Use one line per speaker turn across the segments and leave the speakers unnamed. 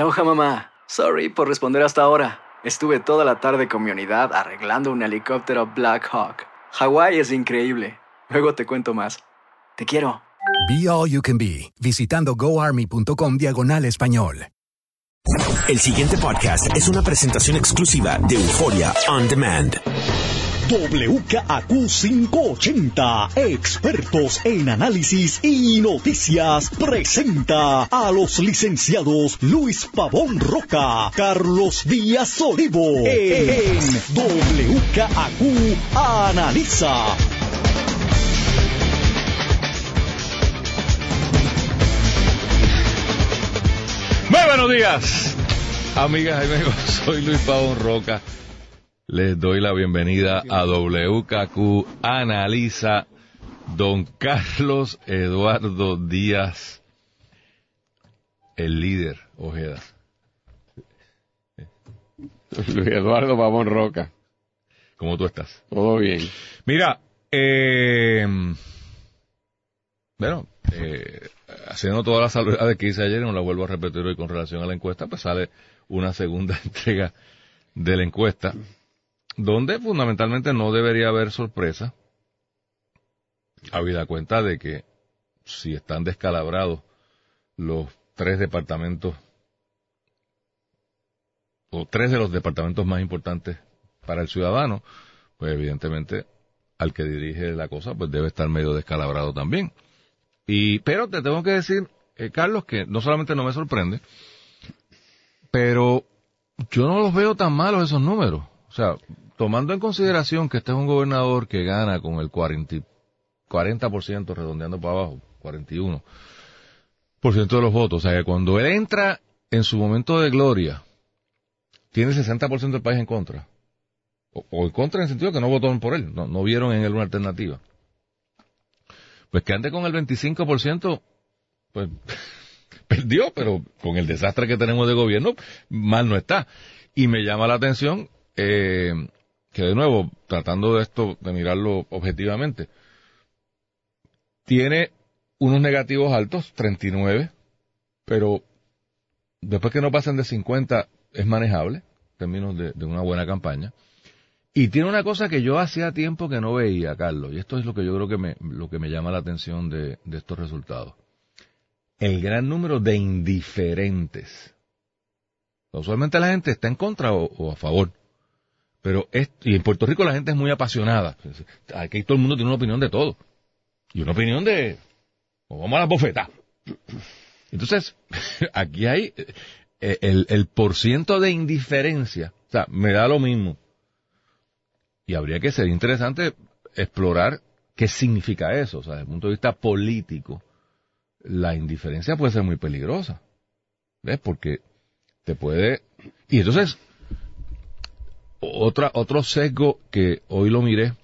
Aloha mamá. Sorry por responder hasta ahora. Estuve toda la tarde con mi unidad arreglando un helicóptero Black Hawk. Hawái es increíble. Luego te cuento más. Te quiero.
Be All You Can Be, visitando goarmy.com diagonal español.
El siguiente podcast es una presentación exclusiva de Euforia On Demand.
WKAQ580, expertos en análisis y noticias, presenta a los licenciados Luis Pavón Roca, Carlos Díaz Olivo, en WKAQ Analiza.
Muy buenos días, amigas y amigos. Soy Luis Pavón Roca. Les doy la bienvenida a WKQ Analiza Don Carlos Eduardo Díaz, el líder, Ojeda.
Luis Eduardo Pavón Roca.
¿Cómo tú estás?
Todo bien.
Mira, eh, bueno, eh, haciendo todas las salvedades que hice ayer, no la vuelvo a repetir hoy con relación a la encuesta, pues sale una segunda entrega de la encuesta, donde fundamentalmente no debería haber sorpresa, habida cuenta de que si están descalabrados los tres departamentos, o tres de los departamentos más importantes para el ciudadano, pues evidentemente al que dirige la cosa, pues debe estar medio descalabrado también. Y, pero te tengo que decir, eh, Carlos, que no solamente no me sorprende, pero yo no los veo tan malos esos números. Sea, tomando en consideración que este es un gobernador que gana con el 40, 40% redondeando para abajo, 41% de los votos. O sea, que cuando él entra en su momento de gloria, tiene el 60% del país en contra. O, o, en contra en el sentido que no votaron por él, no, no vieron en él una alternativa pues que ande con el 25%, pues perdió, pero con el desastre que tenemos de gobierno, mal no está. Y me llama la atención eh, que de nuevo, tratando de esto, de mirarlo objetivamente, tiene unos negativos altos, 39, pero después que no pasen de 50 es manejable, en términos de, una buena campaña. Y tiene una cosa que yo hacía tiempo que no veía, Carlos, y esto es lo que yo creo que me, lo que me llama la atención de, estos resultados. El gran número de indiferentes. Usualmente la gente está en contra o a favor. Pero es, y en Puerto Rico la gente es muy apasionada. Aquí todo el mundo tiene una opinión de todo. Y una opinión de, o vamos a la bofeta. Entonces, aquí hay el, el porciento de indiferencia. O sea, me da lo mismo y habría que ser interesante explorar qué significa eso. O sea, desde el punto de vista político, la indiferencia puede ser muy peligrosa. ¿Ves? Porque te puede... Y entonces, otra, otro sesgo que hoy lo miré,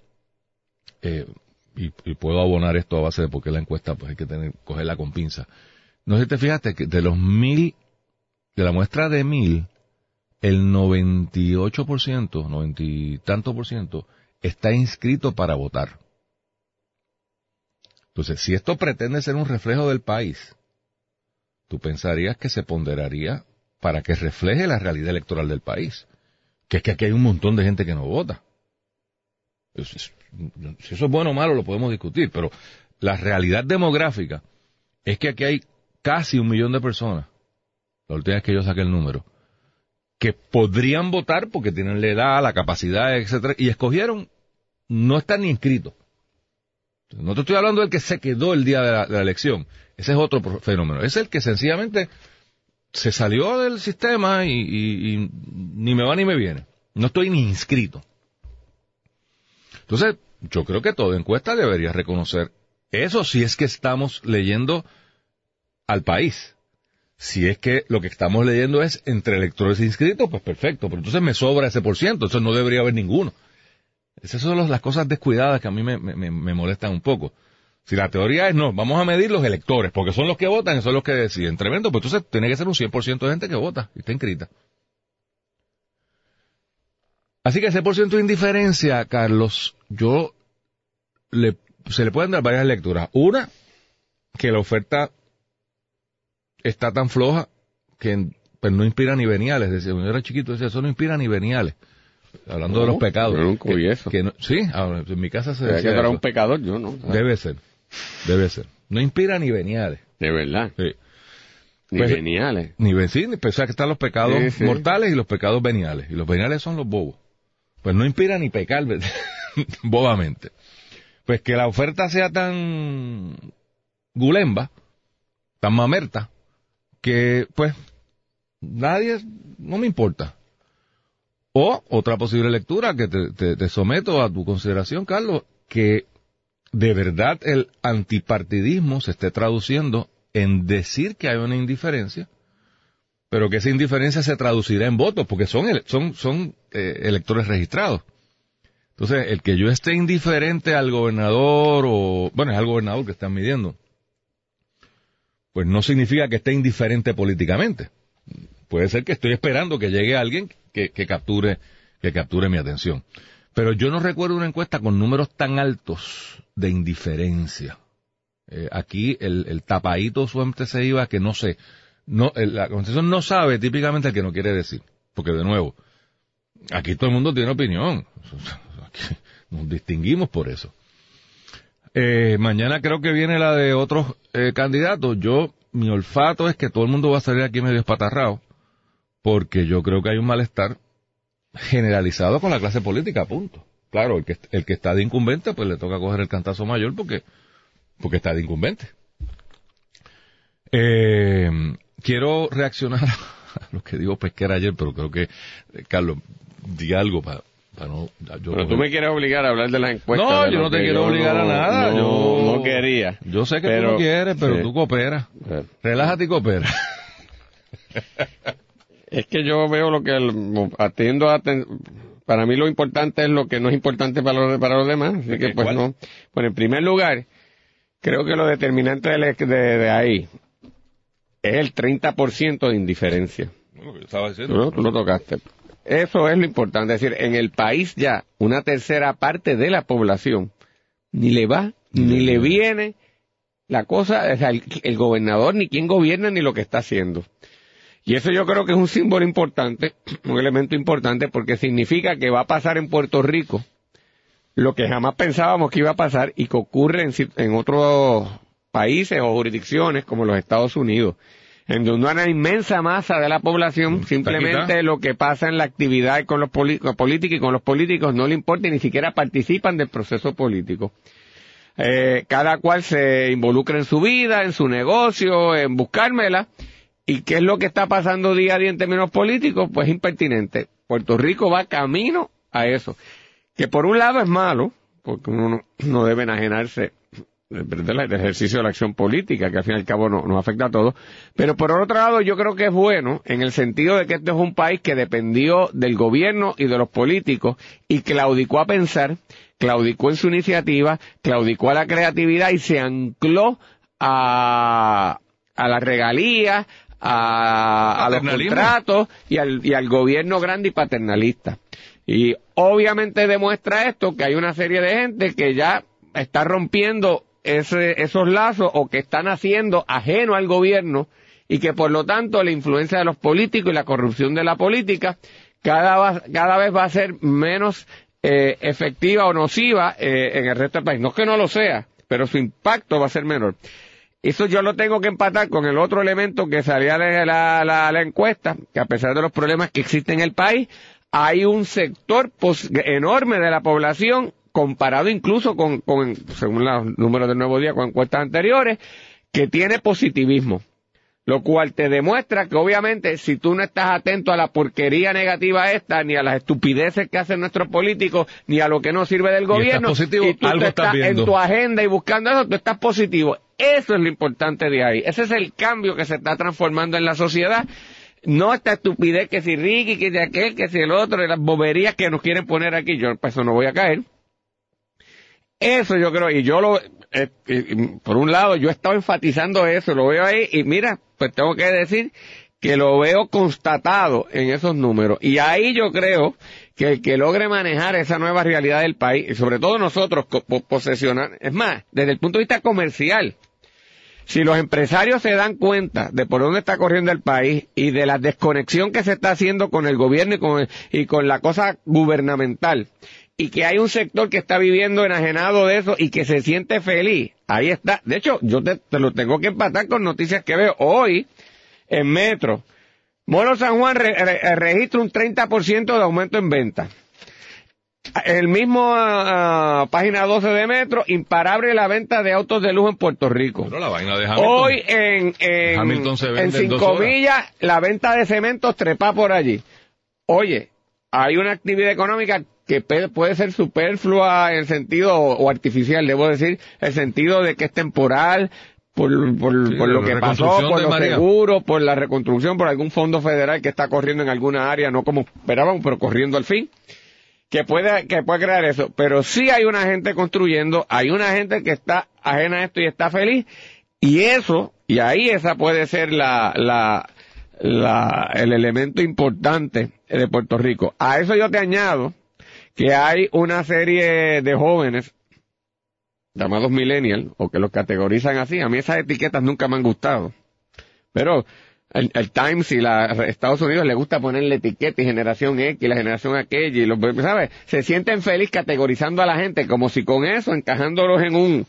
eh, y, puedo abonar esto a base de porque la encuesta pues hay que tener, cogerla con pinza. No sé si te fijaste que de los mil, de la muestra de mil, el 98%, 90 y tanto por ciento, está inscrito para votar. Entonces, si esto pretende ser un reflejo del país, tú pensarías que se ponderaría para que refleje la realidad electoral del país. Que es que aquí hay un montón de gente que no vota. Si eso es bueno o malo lo podemos discutir, pero la realidad demográfica es que aquí hay casi un millón de personas. La última vez que yo saqué el número que podrían votar porque tienen la edad, la capacidad, etcétera, y escogieron no estar ni inscritos. No te estoy hablando del que se quedó el día de la, de la, elección. Ese es otro fenómeno. Es el que sencillamente se salió del sistema y, ni me va ni me viene. No estoy ni inscrito. Entonces, yo creo que toda encuesta debería reconocer eso si es que estamos leyendo al país. Si es que lo que estamos leyendo es entre electores inscritos, pues perfecto, pero entonces me sobra ese por ciento, entonces no debería haber ninguno. Esas son las cosas descuidadas que a mí me, me molestan un poco. Si la teoría es no, vamos a medir los electores, porque son los que votan y son los que deciden. Tremendo, pues entonces tiene que ser un 100% de gente que vota y está inscrita. Así que ese por ciento de indiferencia, Carlos, yo le, se le pueden dar varias lecturas. Una, que la oferta está tan floja que pues, no inspira ni veniales. Decía, cuando yo era chiquito, decía, eso no inspira ni veniales. Hablando de los pecados.
Yo nunca
Que-
eso.
que no- sí, ah, en mi casa se
¿Será
decía
que
eso.
un pecador? Yo no.
Debe ser, debe ser. No inspira ni veniales.
De verdad.
Sí.
Ni
Pues-
veniales.
Ni ni pensar que están los pecados
Sí, sí.
mortales y los pecados veniales. Y los veniales son los bobos. Pues no inspira ni pecar bobamente. Pues que la oferta sea tan gulemba, tan mamerta, que pues nadie, no me importa. O otra posible lectura que te, te- te someto a tu consideración, Carlos, que de verdad el antipartidismo se esté traduciendo en decir que hay una indiferencia, pero que esa indiferencia se traducirá en votos, porque son, son, son eh, electores registrados. Entonces, el que yo esté indiferente al gobernador o, bueno, es al gobernador que están midiendo, pues no significa que esté indiferente políticamente. Puede ser que estoy esperando que llegue alguien que, que capture, que capture mi atención. Pero yo no recuerdo una encuesta con números tan altos de indiferencia. Eh, aquí el, el tapadito suerte se iba que no sé. No, la conversación no sabe típicamente el que no quiere decir. Porque de nuevo, aquí todo el mundo tiene opinión. Nos distinguimos por eso. Eh, mañana creo que viene la de otros eh, candidatos. Yo, mi olfato es que todo el mundo va a salir aquí medio espatarrado. Porque yo creo que hay un malestar generalizado con la clase política, punto. Claro, el que, el que está de incumbente, pues le toca coger el cantazo mayor porque, porque está de incumbente. Eh, quiero reaccionar a lo que dijo Pesquera ayer, pero creo que, eh, Carlos, di algo para no... yo
Pero tú me quieres obligar a hablar de la encuesta.
No, yo no te quiero obligar a nada.
No,
yo
no quería.
Yo sé que tú
Pero-
no quieres, pero
sí.
tú cooperas.
Eh,
Relájate y coopera.
Es que yo veo lo que el- atiendo a para mí lo importante es lo que no es importante para los, para los demás, así que pues
¿Cuál?
no. Bueno, en primer lugar, creo que lo determinante de, de, de ahí es el 30% de indiferencia.
estaba
tú lo tocaste. Eso es lo importante, es decir, en el país ya una tercera parte de la población ni le va, ni le viene la cosa, o sea, el, el gobernador ni quién gobierna ni lo que está haciendo. Y eso yo creo que es un símbolo importante, un elemento importante, porque significa que va a pasar en Puerto Rico lo que jamás pensábamos que iba a pasar y que ocurre en, en otros países o jurisdicciones como los Estados Unidos, en donde una inmensa masa de la población simplemente lo que pasa en la actividad con los políticos y con los políticos no le importa y ni siquiera participan del proceso político. Eh, cada cual se involucra en su vida, en su negocio, en buscármela. ¿Y qué es lo que está pasando día a día en términos políticos? Pues impertinente. Puerto Rico va camino a eso. Que por un lado es malo, porque uno no, no debe enajenarse del ejercicio de la acción política, que al fin y al cabo no- nos afecta a todos. Pero por otro lado, yo creo que es bueno en el sentido de que este es un país que dependió del gobierno y de los políticos y claudicó a pensar, claudicó en su iniciativa, claudicó a la creatividad y se ancló a, a las regalías, a, a los contratos y al, y al gobierno grande y paternalista. Y obviamente demuestra esto que hay una serie de gente que ya está rompiendo ese, esos lazos o que están haciendo ajeno al gobierno y que por lo tanto la influencia de los políticos y la corrupción de la política cada, cada vez va a ser menos eh, efectiva o nociva eh, en el resto del país. No es que no lo sea, pero su impacto va a ser menor. Eso yo lo tengo que empatar con el otro elemento que salía de la, la- la encuesta, que a pesar de los problemas que existen en el país, hay un sector enorme de la población, comparado incluso con, con, según los números del Nuevo Día, con encuestas anteriores, que tiene positivismo. Lo cual te demuestra que obviamente si tú no estás atento a la porquería negativa esta, ni a las estupideces que hacen nuestros políticos, ni a lo que no sirve del gobierno,
positivo,
y tú
algo
te
estás
estás en tu agenda y buscando eso, tú estás positivo. Eso es lo importante de ahí. Ese es el cambio que se está transformando en la sociedad. No esta estupidez que si Ricky, que si aquel, que si el otro, y las boberías que nos quieren poner aquí. Yo para eso no voy a caer. Eso yo creo, y yo lo, eh, y por un lado, yo he estado enfatizando eso, lo veo ahí, y mira, pues tengo que decir que lo veo constatado en esos números. Y ahí yo creo que el que logre manejar esa nueva realidad del país, y sobre todo nosotros, posesionar, es más, desde el punto de vista comercial, si los empresarios se dan cuenta de por dónde está corriendo el país y de la desconexión que se está haciendo con el gobierno y con, y con la cosa gubernamental, y que hay un sector que está viviendo enajenado de eso y que se siente feliz, ahí está. De hecho, yo te, te lo tengo que empatar con noticias que veo hoy en Metro. Molo San Juan re- re- registra un 30% de aumento en venta. El mismo ah, página 12 de Metro, imparable la venta de autos de lujo en Puerto Rico.
Pero la vaina de Hamilton.
Hoy en, en,
Hamilton se vende
en cinco millas la venta de cementos trepa por allí. Oye, hay una actividad económica que puede ser superflua en sentido, o artificial, debo decir, el sentido de que es temporal, por, por,
Sí,
por
de
lo que pasó, por los
María.
seguros, por la reconstrucción, por algún fondo federal que está corriendo en alguna área, no como esperábamos, pero corriendo al fin que puede, que puede crear eso. Pero sí hay una gente construyendo, hay una gente que está ajena a esto y está feliz. Y eso, y ahí esa puede ser la, la, la, el elemento importante de Puerto Rico. A eso yo te añado que hay una serie de jóvenes llamados millennials, o que los categorizan así. A mí esas etiquetas nunca me han gustado. Pero el, el Times y la Estados Unidos le gusta ponerle etiqueta y generación X, la generación aquella, y los, ¿sabes? Se sienten feliz categorizando a la gente como si con eso, encajándolos en un,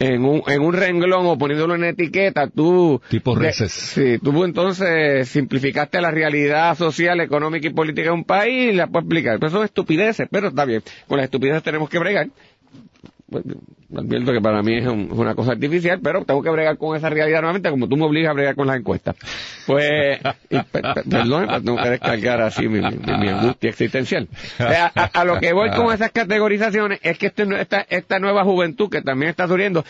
en un, en un renglón o poniéndolo en etiqueta, tú...
Tipo reces.
Sí, tú entonces simplificaste la realidad social, económica y política de un país y la puedes explicar. Pero son estupideces, pero está bien. Con las estupideces tenemos que bregar. Pues, advierto que para mí es un- una cosa artificial, pero tengo que bregar con esa realidad nuevamente, como tú me obligas a bregar con las encuestas. Pues, perdón, tengo que descargar así mi, angustia existencial. A, lo que voy con esas categorizaciones es que este, esta, esta nueva juventud que también está surgiendo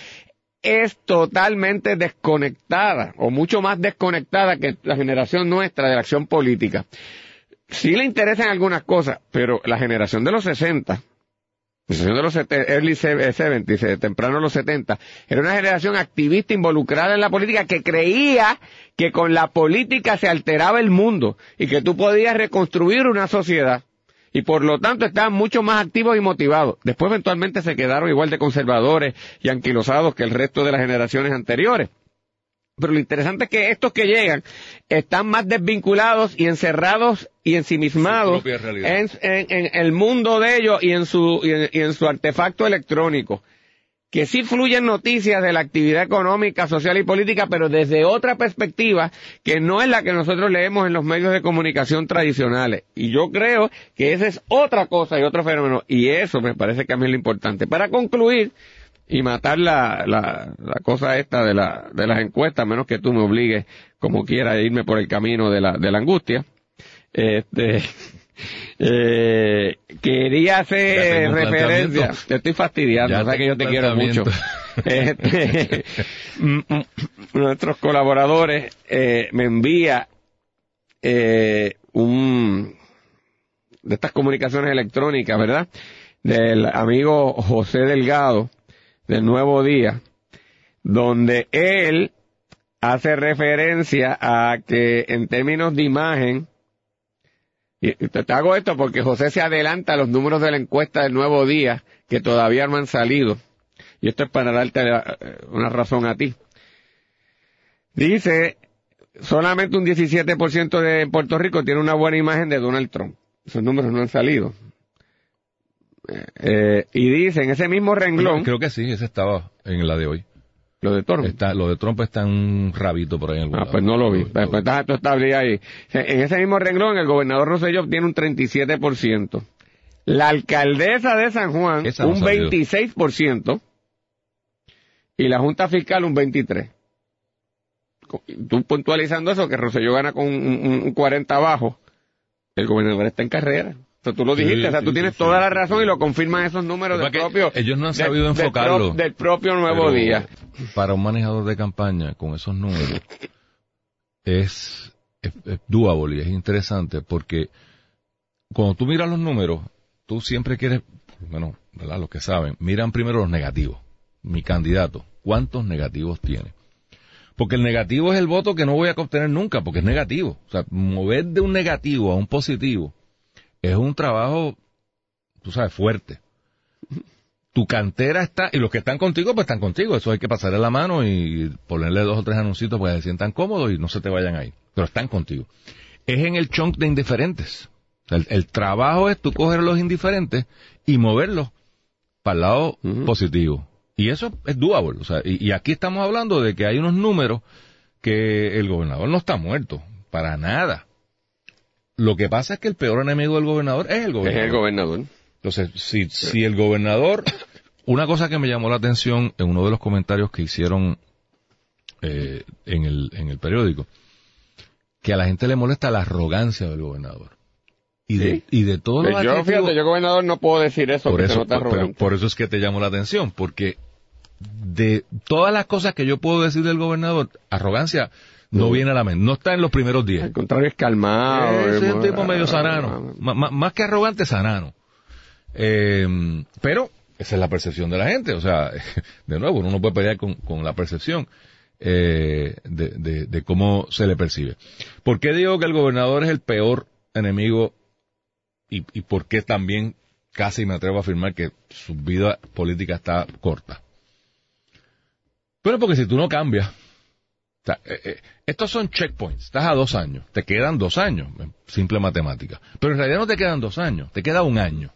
es totalmente desconectada, o mucho más desconectada que la generación nuestra de la acción política. Sí le interesan algunas cosas, pero la generación de los 60, la de los early se- 70, se- temprano los 70, era una generación activista involucrada en la política que creía que con la política se alteraba el mundo y que tú podías reconstruir una sociedad. Y por lo tanto estaban mucho más activos y motivados. Después eventualmente se quedaron igual de conservadores y anquilosados que el resto de las generaciones anteriores. Pero lo interesante es que estos que llegan están más desvinculados y encerrados y ensimismados en, en- en el mundo de ellos y en su, y en, y en su artefacto electrónico. Que sí fluyen noticias de la actividad económica, social y política, pero desde otra perspectiva que no es la que nosotros leemos en los medios de comunicación tradicionales. Y yo creo que esa es otra cosa y otro fenómeno. Y eso me parece que a mí es lo importante. Para concluir, y matar la, la, la cosa esta de, la, de las encuestas, a menos que tú me obligues, como quiera, a irme por el camino de la, de la angustia. Este, eh, quería hacer referencia. Te estoy fastidiando,
Ya
o sea que yo te quiero mucho. Este, mm, mm, nuestros colaboradores eh, me envía eh, un de estas comunicaciones electrónicas, ¿verdad? Del amigo José Delgado del Nuevo Día, donde él hace referencia a que en términos de imagen, y te, hago esto porque José se adelanta a los números de la encuesta del Nuevo Día que todavía no han salido. Y esto es para darte eh, una razón a ti. Dice, solamente un 17% de Puerto Rico tiene una buena imagen de Donald Trump. Esos números no han salido. Eh, y dice, en ese mismo renglón,
Creo que sí, ese estaba en la de hoy.
lo de Trump.
Está, lo de Trump está en un rabito por ahí en algún
Ah, pues no lo vi. Pues, pues, está- está ahí. En ese mismo renglón, el gobernador Rosselló tiene un 37%. La alcaldesa de San Juan,
Esa no
un
salido.
26%. Y la Junta Fiscal, un 23%. co- tú puntualizando eso, que Rosselló gana con un, un- un 40 abajo, el gobernador está en carrera. Tú lo
Sí,
dijiste, o sea, tú
sí,
tienes
sí,
toda la razón y lo confirman esos números del propio...
ellos no han
del-
sabido
del pro-
enfocarlo.
Del, propio Nuevo
Pero
Día.
Para un manejador de campaña con esos números es, es, es doable y es interesante porque cuando tú miras los números, tú siempre quieres, bueno, ¿verdad? Los que saben, miran primero los negativos. Mi candidato, ¿cuántos negativos tiene? Porque el negativo es el voto que no voy a obtener nunca, porque es negativo. O sea, mover de un negativo a un positivo es un trabajo, tú sabes, fuerte tu cantera está, y los que están contigo, pues están contigo. Eso hay que pasarle la mano y ponerle dos o tres anuncios para que se sientan cómodos y no se te vayan ahí. Pero están contigo. Es en el chunk de indiferentes. El, el trabajo es tú coger los indiferentes y moverlos para el lado positivo. Y eso es doable. O sea, y, y aquí estamos hablando de que hay unos números que el gobernador no está muerto. Para nada. Lo que pasa es que el peor enemigo del gobernador es el
Es
gobernador.
el gobernador.
Entonces, si, si el gobernador, una cosa que me llamó la atención en uno de los comentarios que hicieron eh, en, el, en el periódico, que a la gente le molesta la arrogancia del gobernador. Y de,
Sí.
y de todos los
Pues yo, fíjate, yo gobernador no puedo decir eso,
por eso, por, pero por eso es que te llamó la atención, porque de todas las cosas que yo puedo decir del gobernador, arrogancia no viene a la mente, no está en los primeros días.
Al contrario, es calmado.
Es
es
un tipo medio sanano. M- m- más que arrogante, sanano. Eh, pero esa es la percepción de la gente. O sea, de nuevo, uno no puede pelear con, con la percepción eh, de, de- de cómo se le percibe. ¿Por qué digo que el gobernador es el peor enemigo y, y por qué también casi me atrevo a afirmar que su vida política está corta? Bueno, porque si tú no cambias, o sea, eh, eh, estos son checkpoints. Estás a dos años. Te quedan dos años. eh, Simple matemática. Pero en realidad no te quedan dos años. Te queda un año.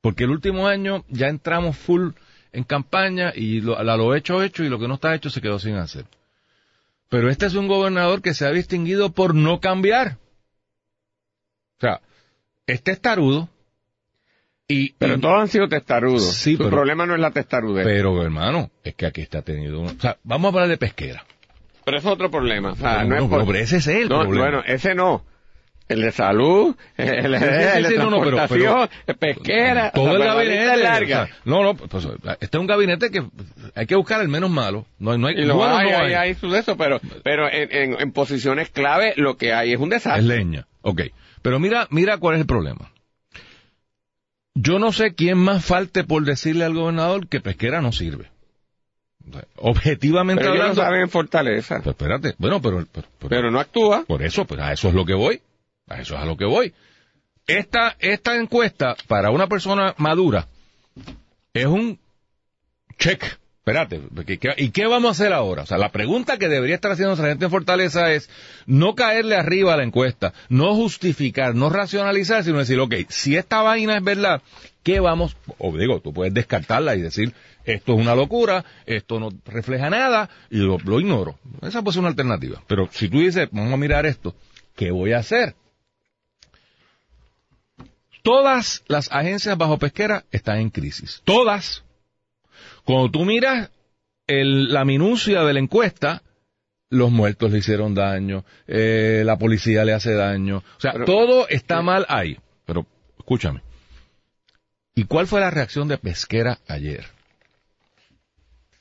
Porque el último año ya entramos full en campaña y lo, lo hecho, hecho y lo que no está hecho se quedó sin hacer. Pero este es un gobernador que se ha distinguido por no cambiar. O sea, este es tarudo. Y,
Pero
y-
todos han sido testarudos.
Sí,
Su
pero-
problema no es la testarudez. Pero,
pero hermano, es que aquí está tenido uno. O sea, vamos a hablar de pesquera.
Eso es otro problema. O sea,
Pero
no,
no,
es por-
pero ese es el
No,
problema.
Bueno, ese no. El de salud, el, de
no, no, pero-
pesquera.
todo el gabinete
es larga.
o sea, no no pues, este es un gabinete que hay que buscar el menos malo no, hay- no hay
y lo
bueno
hay,
no
hay,
hay.
eso, pero, pero en, en, en posiciones clave lo que hay es un desastre.
es leña ok pero mira mira cuál es el problema yo no sé quién más falte por decirle al gobernador que pesquera no sirve objetivamente
pero ellos no
hablando
saben en fortaleza.
Pero espérate bueno pero, pero- pero-
Pero no actúa.
Por eso, pues a eso es lo que voy. A eso es a lo que voy. Esta, esta encuesta para una persona madura es un check. Espérate, ¿qué- qué- ¿y qué vamos a hacer ahora? O sea, la pregunta que debería estar haciendo nuestra gente en Fortaleza es no caerle arriba a la encuesta, no justificar, no racionalizar, sino decir, ok, si esta vaina es verdad, ¿qué vamos? O digo, tú puedes descartarla y decir, esto es una locura, esto no refleja nada, y lo, lo ignoro. Esa puede ser una alternativa. Pero si tú dices, vamos a mirar esto, ¿qué voy a hacer? Todas las agencias bajo pesquera están en crisis. Todas. Cuando tú miras el- la minucia de la encuesta, los muertos le hicieron daño, eh, la policía le hace daño. O sea,
Pero-
todo está mal ahí. Pero, escúchame. ¿Y cuál fue la reacción de pesquera ayer?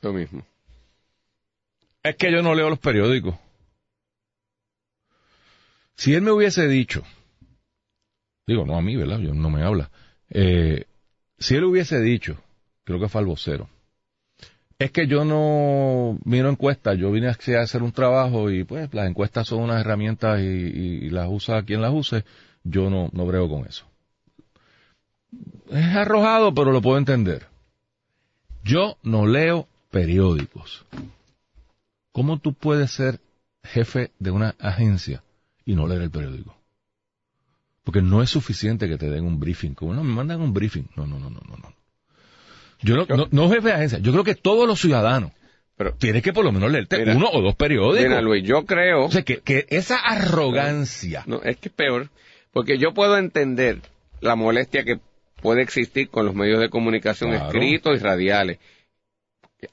Lo mismo.
Es que yo no leo los periódicos. Si él me hubiese dicho, digo, no a mí, ¿verdad? Yo no me habla. Eh, si él hubiese dicho, creo que fue al vocero, es que yo no miro encuestas, yo vine a hacer un trabajo y pues las encuestas son unas herramientas y las usa quien las use, yo no, no brego con eso. Es arrojado, pero lo puedo entender. Yo no leo periódicos. ¿Cómo tú puedes ser jefe de una agencia y no leer el periódico? Porque no es suficiente que te den un briefing. Como no, me mandan un briefing. No, no, no, no, no. No. Yo no, no, jefe de agencia. Yo creo que todos los ciudadanos
Pero,
tienen que por lo menos leerte
Mira,
uno o dos periódicos.
mira, Luis, yo creo...
O sea, que, que esa arrogancia.
No, es que es peor, porque yo puedo entender la molestia que puede existir con los medios de comunicación
Claro.
escritos y radiales.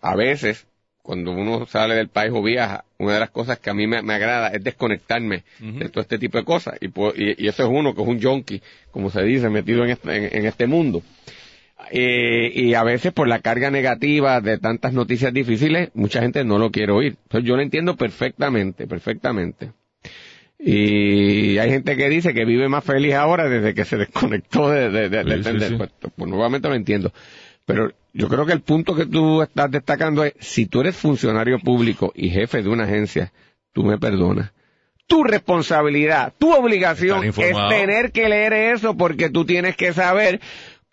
A veces, cuando uno sale del país o viaja, una de las cosas que a mí me, me agrada es desconectarme de todo este tipo de cosas. Y, puedo- y, y eso es uno que es un junkie, como se dice, metido en este, en- en este mundo. Eh, y a veces por la carga negativa de tantas noticias difíciles, mucha gente no lo quiere oír. Entonces yo lo entiendo perfectamente, perfectamente. Y hay gente que dice que vive más feliz ahora desde que se desconectó de, de, de-
Sí,
de-
sí,
de-
sí.
Pues, pues nuevamente lo entiendo. Pero yo creo que el punto que tú estás destacando es, si tú eres funcionario público y jefe de una agencia, tú me perdonas. Tu responsabilidad, tu obligación es tener que leer eso porque tú tienes que saber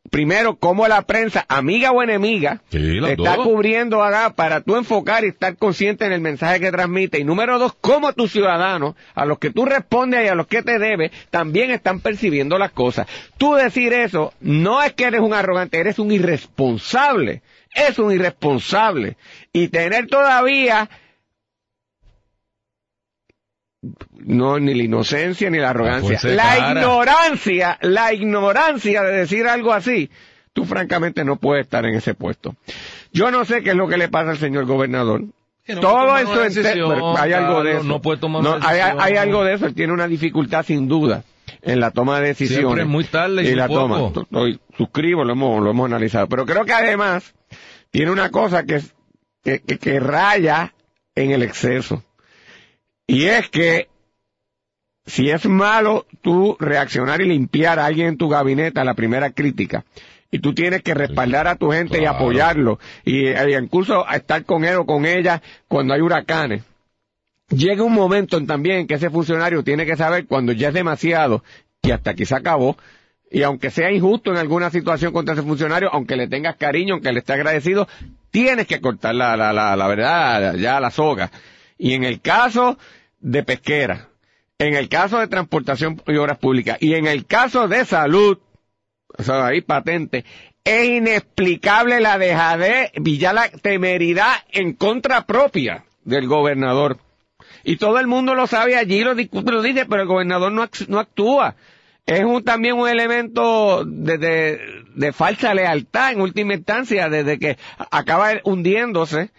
primero cómo la prensa, amiga o enemiga,
Sí,
está cubriendo acá para tú enfocar y estar consciente en el mensaje que transmite. Y número dos, cómo tus ciudadanos, a los que tú respondes y a los que te debes, también están percibiendo las cosas. Tú decir eso, no es que eres un arrogante, eres un irresponsable. Es un irresponsable. Y tener todavía no ni la inocencia ni la arrogancia, la ignorancia, la ignorancia de decir algo así, tú francamente no puedes estar en ese puesto. Yo no sé qué es lo que le pasa al señor gobernador.
No
Todo ente-
decisión,
hay algo de eso.
no puede tomar
No, hay, hay algo de eso, él tiene una dificultad sin duda en la toma de decisiones.
Siempre es muy tarde y
la
poco.
toma. Estoy- suscribo, lo hemos, lo hemos analizado. Pero creo que además tiene una cosa que, es- que, que- que raya en el exceso. Y es que si es malo tú reaccionar y limpiar a alguien en tu gabinete a la primera crítica, y tú tienes que respaldar a tu gente y apoyarlo, y, e incluso a estar con él o con ella cuando hay huracanes, llega un momento en también que ese funcionario tiene que saber cuando ya es demasiado y hasta aquí se acabó, y aunque sea injusto en alguna situación contra ese funcionario, aunque le tengas cariño, aunque le esté agradecido, tienes que cortar la, la, la, la verdad, ya la soga. Y en el caso de pesquera, en el caso de transportación y obras públicas, y en el caso de salud, o sea, ahí patente, es inexplicable la dejadez y ya la temeridad en contra propia del gobernador. Y todo el mundo lo sabe allí, lo, discute, lo dice, pero el gobernador no, no actúa. Es un, también un elemento de, de falsa lealtad en última instancia, desde que acaba hundiéndose,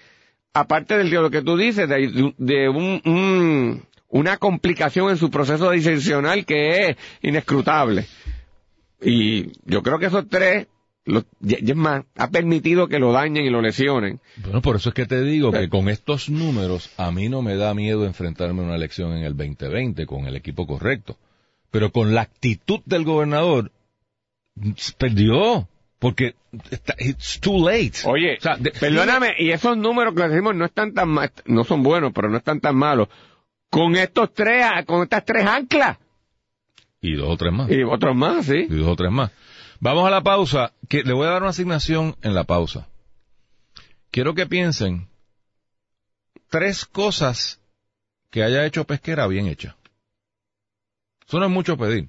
aparte de lo que tú dices, de, de un, un- una complicación en su proceso decisional que es inescrutable. Y yo creo que esos tres, los- y y es más, ha permitido que lo dañen y lo lesionen.
Bueno, por eso es que te digo que con estos números a mí no me da miedo enfrentarme a una elección en el 2020 con el equipo correcto. Pero con la actitud del gobernador, perdió. Porque está- it's too late.
Oye,
O sea, de-
perdóname, y esos números que decimos no están tan ma- no son buenos, pero no están tan malos. Con estos tres, con estas tres anclas,
Y dos o tres más.
y otros más, sí.
y dos o tres más. Vamos a la pausa, que le voy a dar una asignación en la pausa. Quiero que piensen tres cosas que haya hecho Pesquera bien hecha. Eso no es mucho pedir.